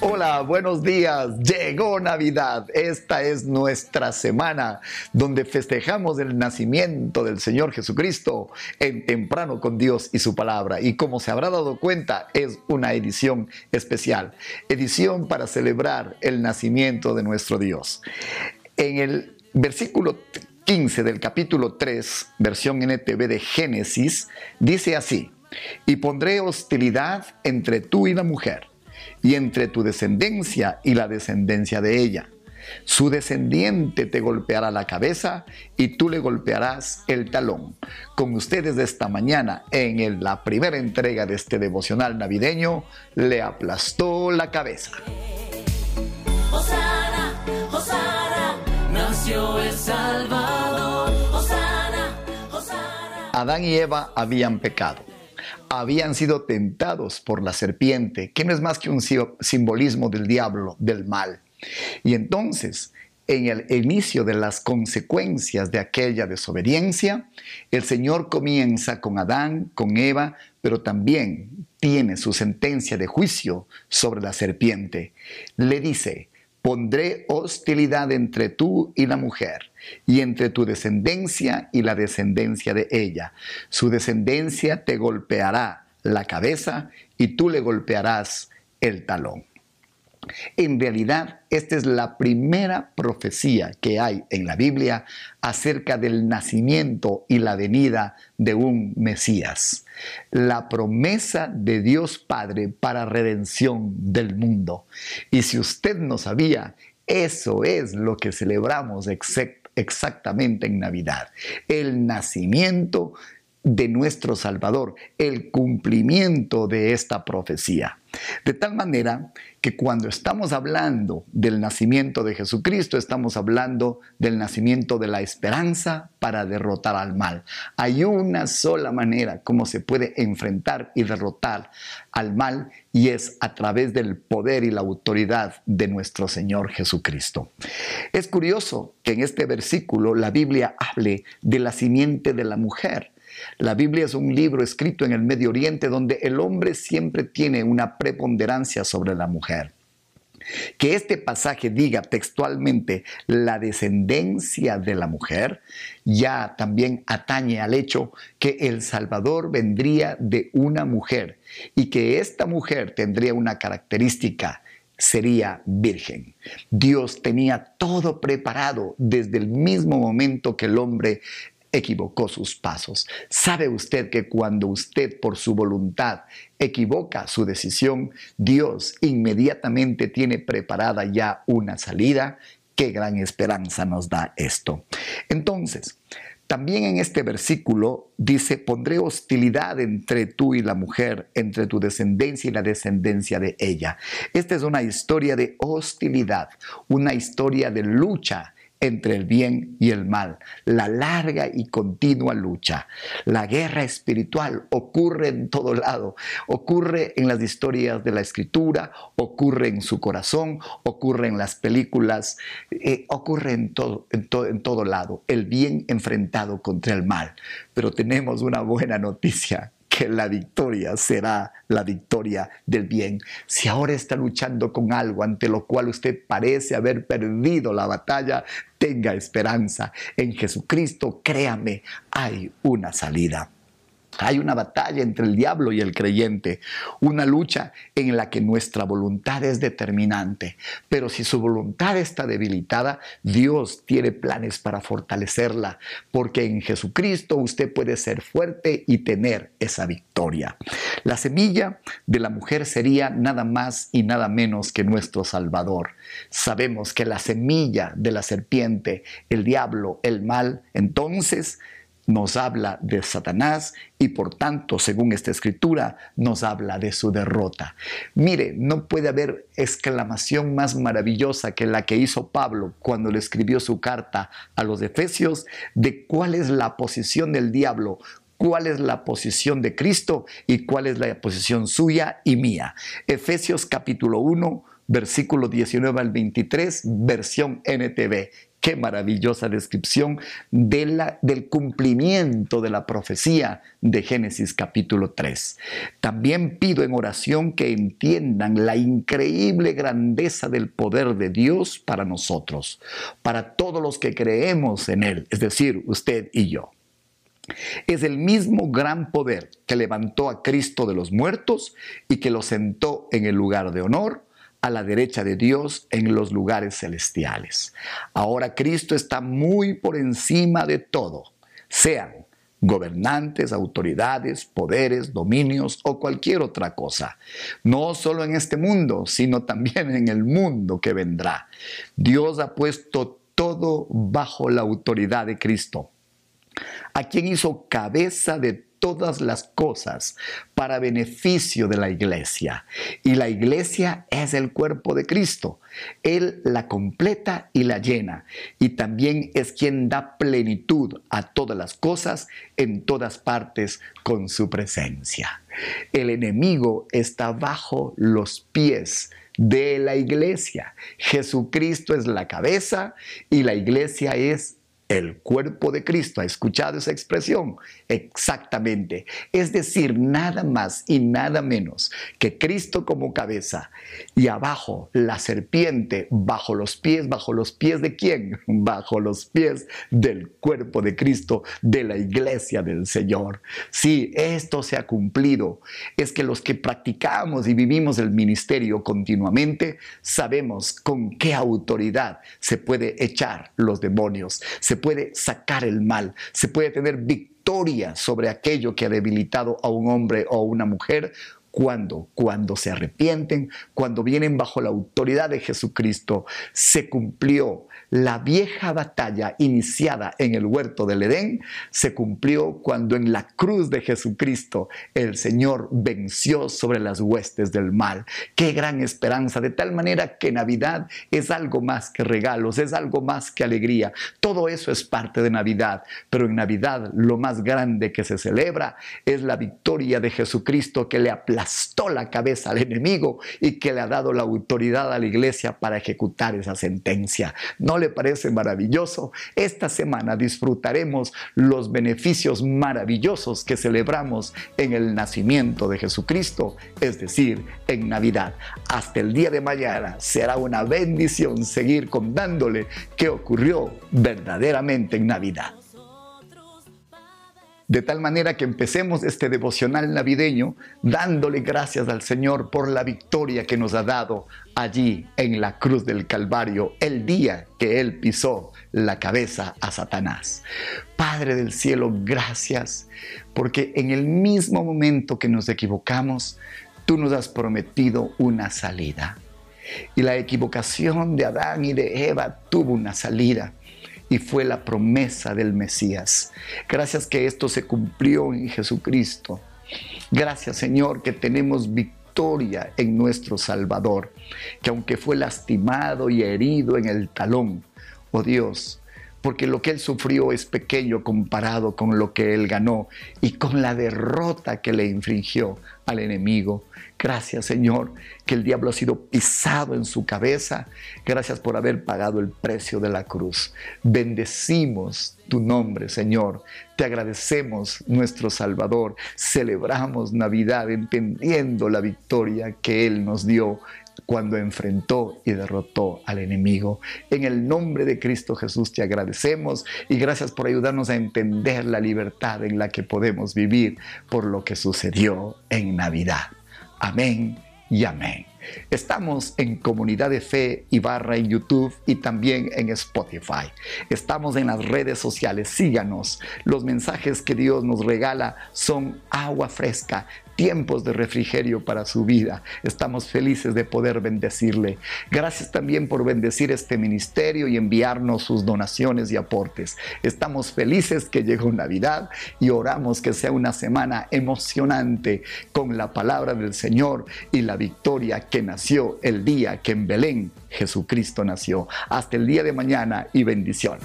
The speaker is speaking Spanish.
Hola, buenos días. Llegó Navidad. Esta es nuestra semana donde festejamos el nacimiento del Señor Jesucristo en temprano con Dios y su palabra. Y como se habrá dado cuenta, es una edición especial. Edición para celebrar el nacimiento de nuestro Dios. En el versículo 15 del capítulo 3, versión NTV de Génesis, dice así, y pondré hostilidad entre tú y la mujer y entre tu descendencia y la descendencia de ella. Su descendiente te golpeará la cabeza y tú le golpearás el talón. Con ustedes de esta mañana, en la primera entrega de este devocional navideño, le aplastó la cabeza. nació el Salvador. Adán y Eva habían pecado habían sido tentados por la serpiente, que no es más que un simbolismo del diablo, del mal. Y entonces, en el inicio de las consecuencias de aquella desobediencia, el Señor comienza con Adán, con Eva, pero también tiene su sentencia de juicio sobre la serpiente. Le dice, pondré hostilidad entre tú y la mujer, y entre tu descendencia y la descendencia de ella. Su descendencia te golpeará la cabeza y tú le golpearás el talón. En realidad, esta es la primera profecía que hay en la Biblia acerca del nacimiento y la venida de un Mesías. La promesa de Dios Padre para redención del mundo. Y si usted no sabía, eso es lo que celebramos exactamente en Navidad. El nacimiento de nuestro Salvador, el cumplimiento de esta profecía. De tal manera que cuando estamos hablando del nacimiento de Jesucristo, estamos hablando del nacimiento de la esperanza para derrotar al mal. Hay una sola manera como se puede enfrentar y derrotar al mal y es a través del poder y la autoridad de nuestro Señor Jesucristo. Es curioso que en este versículo la Biblia hable de la simiente de la mujer. La Biblia es un libro escrito en el Medio Oriente donde el hombre siempre tiene una preponderancia sobre la mujer. Que este pasaje diga textualmente la descendencia de la mujer ya también atañe al hecho que el Salvador vendría de una mujer y que esta mujer tendría una característica sería virgen. Dios tenía todo preparado desde el mismo momento que el hombre equivocó sus pasos. ¿Sabe usted que cuando usted por su voluntad equivoca su decisión, Dios inmediatamente tiene preparada ya una salida? Qué gran esperanza nos da esto. Entonces, también en este versículo dice, pondré hostilidad entre tú y la mujer, entre tu descendencia y la descendencia de ella. Esta es una historia de hostilidad, una historia de lucha entre el bien y el mal, la larga y continua lucha. La guerra espiritual ocurre en todo lado, ocurre en las historias de la escritura, ocurre en su corazón, ocurre en las películas, eh, ocurre en todo, en, en todo lado, el bien enfrentado contra el mal. Pero tenemos una buena noticia que la victoria será la victoria del bien. Si ahora está luchando con algo ante lo cual usted parece haber perdido la batalla, tenga esperanza. En Jesucristo, créame, hay una salida. Hay una batalla entre el diablo y el creyente, una lucha en la que nuestra voluntad es determinante. Pero si su voluntad está debilitada, Dios tiene planes para fortalecerla, porque en Jesucristo usted puede ser fuerte y tener esa victoria. La semilla de la mujer sería nada más y nada menos que nuestro Salvador. Sabemos que la semilla de la serpiente, el diablo, el mal, entonces nos habla de Satanás y por tanto, según esta escritura, nos habla de su derrota. Mire, no puede haber exclamación más maravillosa que la que hizo Pablo cuando le escribió su carta a los Efesios de cuál es la posición del diablo, cuál es la posición de Cristo y cuál es la posición suya y mía. Efesios capítulo 1, versículo 19 al 23, versión NTV. Qué maravillosa descripción del cumplimiento de la profecía de Génesis capítulo 3. También pido en oración que entiendan la increíble grandeza del poder de Dios para nosotros, para todos los que creemos en Él, es decir, usted y yo. Es el mismo gran poder que levantó a Cristo de los muertos y que lo sentó en el lugar de honor a la derecha de Dios en los lugares celestiales. Ahora Cristo está muy por encima de todo, sean gobernantes, autoridades, poderes, dominios o cualquier otra cosa. No solo en este mundo, sino también en el mundo que vendrá. Dios ha puesto todo bajo la autoridad de Cristo, a quien hizo cabeza de todas las cosas para beneficio de la iglesia. Y la iglesia es el cuerpo de Cristo. Él la completa y la llena. Y también es quien da plenitud a todas las cosas en todas partes con su presencia. El enemigo está bajo los pies de la iglesia. Jesucristo es la cabeza y la iglesia es el cuerpo de Cristo. ¿Ha escuchado esa expresión? Exactamente. Es decir, nada más y nada menos que Cristo como cabeza y abajo la serpiente bajo los pies, bajo los pies de quién? Bajo los pies del cuerpo de Cristo, de la iglesia del Señor. Sí, esto se ha cumplido. Es que los que practicamos y vivimos el ministerio continuamente sabemos con qué autoridad se puede echar los demonios, se puede sacar el mal, se puede tener victoria sobre aquello que ha debilitado a un hombre o a una mujer cuando, cuando se arrepienten, cuando vienen bajo la autoridad de Jesucristo, se cumplió la vieja batalla iniciada en el huerto del Edén se cumplió cuando en la cruz de Jesucristo el Señor venció sobre las huestes del mal. Qué gran esperanza, de tal manera que Navidad es algo más que regalos, es algo más que alegría. Todo eso es parte de Navidad, pero en Navidad lo más grande que se celebra es la victoria de Jesucristo que le la cabeza al enemigo y que le ha dado la autoridad a la iglesia para ejecutar esa sentencia. No le parece maravilloso? Esta semana disfrutaremos los beneficios maravillosos que celebramos en el nacimiento de Jesucristo, es decir, en Navidad. Hasta el día de mañana será una bendición seguir contándole qué ocurrió verdaderamente en Navidad. De tal manera que empecemos este devocional navideño dándole gracias al Señor por la victoria que nos ha dado allí en la cruz del Calvario el día que Él pisó la cabeza a Satanás. Padre del cielo, gracias porque en el mismo momento que nos equivocamos, tú nos has prometido una salida. Y la equivocación de Adán y de Eva tuvo una salida y fue la promesa del Mesías. Gracias que esto se cumplió en Jesucristo. Gracias Señor que tenemos victoria en nuestro Salvador, que aunque fue lastimado y herido en el talón, oh Dios, porque lo que él sufrió es pequeño comparado con lo que él ganó y con la derrota que le infringió al enemigo. Gracias Señor, que el diablo ha sido pisado en su cabeza. Gracias por haber pagado el precio de la cruz. Bendecimos tu nombre, Señor. Te agradecemos, nuestro Salvador. Celebramos Navidad entendiendo la victoria que Él nos dio cuando enfrentó y derrotó al enemigo. En el nombre de Cristo Jesús te agradecemos y gracias por ayudarnos a entender la libertad en la que podemos vivir por lo que sucedió en Navidad. Amén y amén. Estamos en Comunidad de Fe y Barra en YouTube y también en Spotify. Estamos en las redes sociales. Síganos. Los mensajes que Dios nos regala son agua fresca tiempos de refrigerio para su vida. Estamos felices de poder bendecirle. Gracias también por bendecir este ministerio y enviarnos sus donaciones y aportes. Estamos felices que llegó Navidad y oramos que sea una semana emocionante con la palabra del Señor y la victoria que nació el día que en Belén Jesucristo nació. Hasta el día de mañana y bendiciones.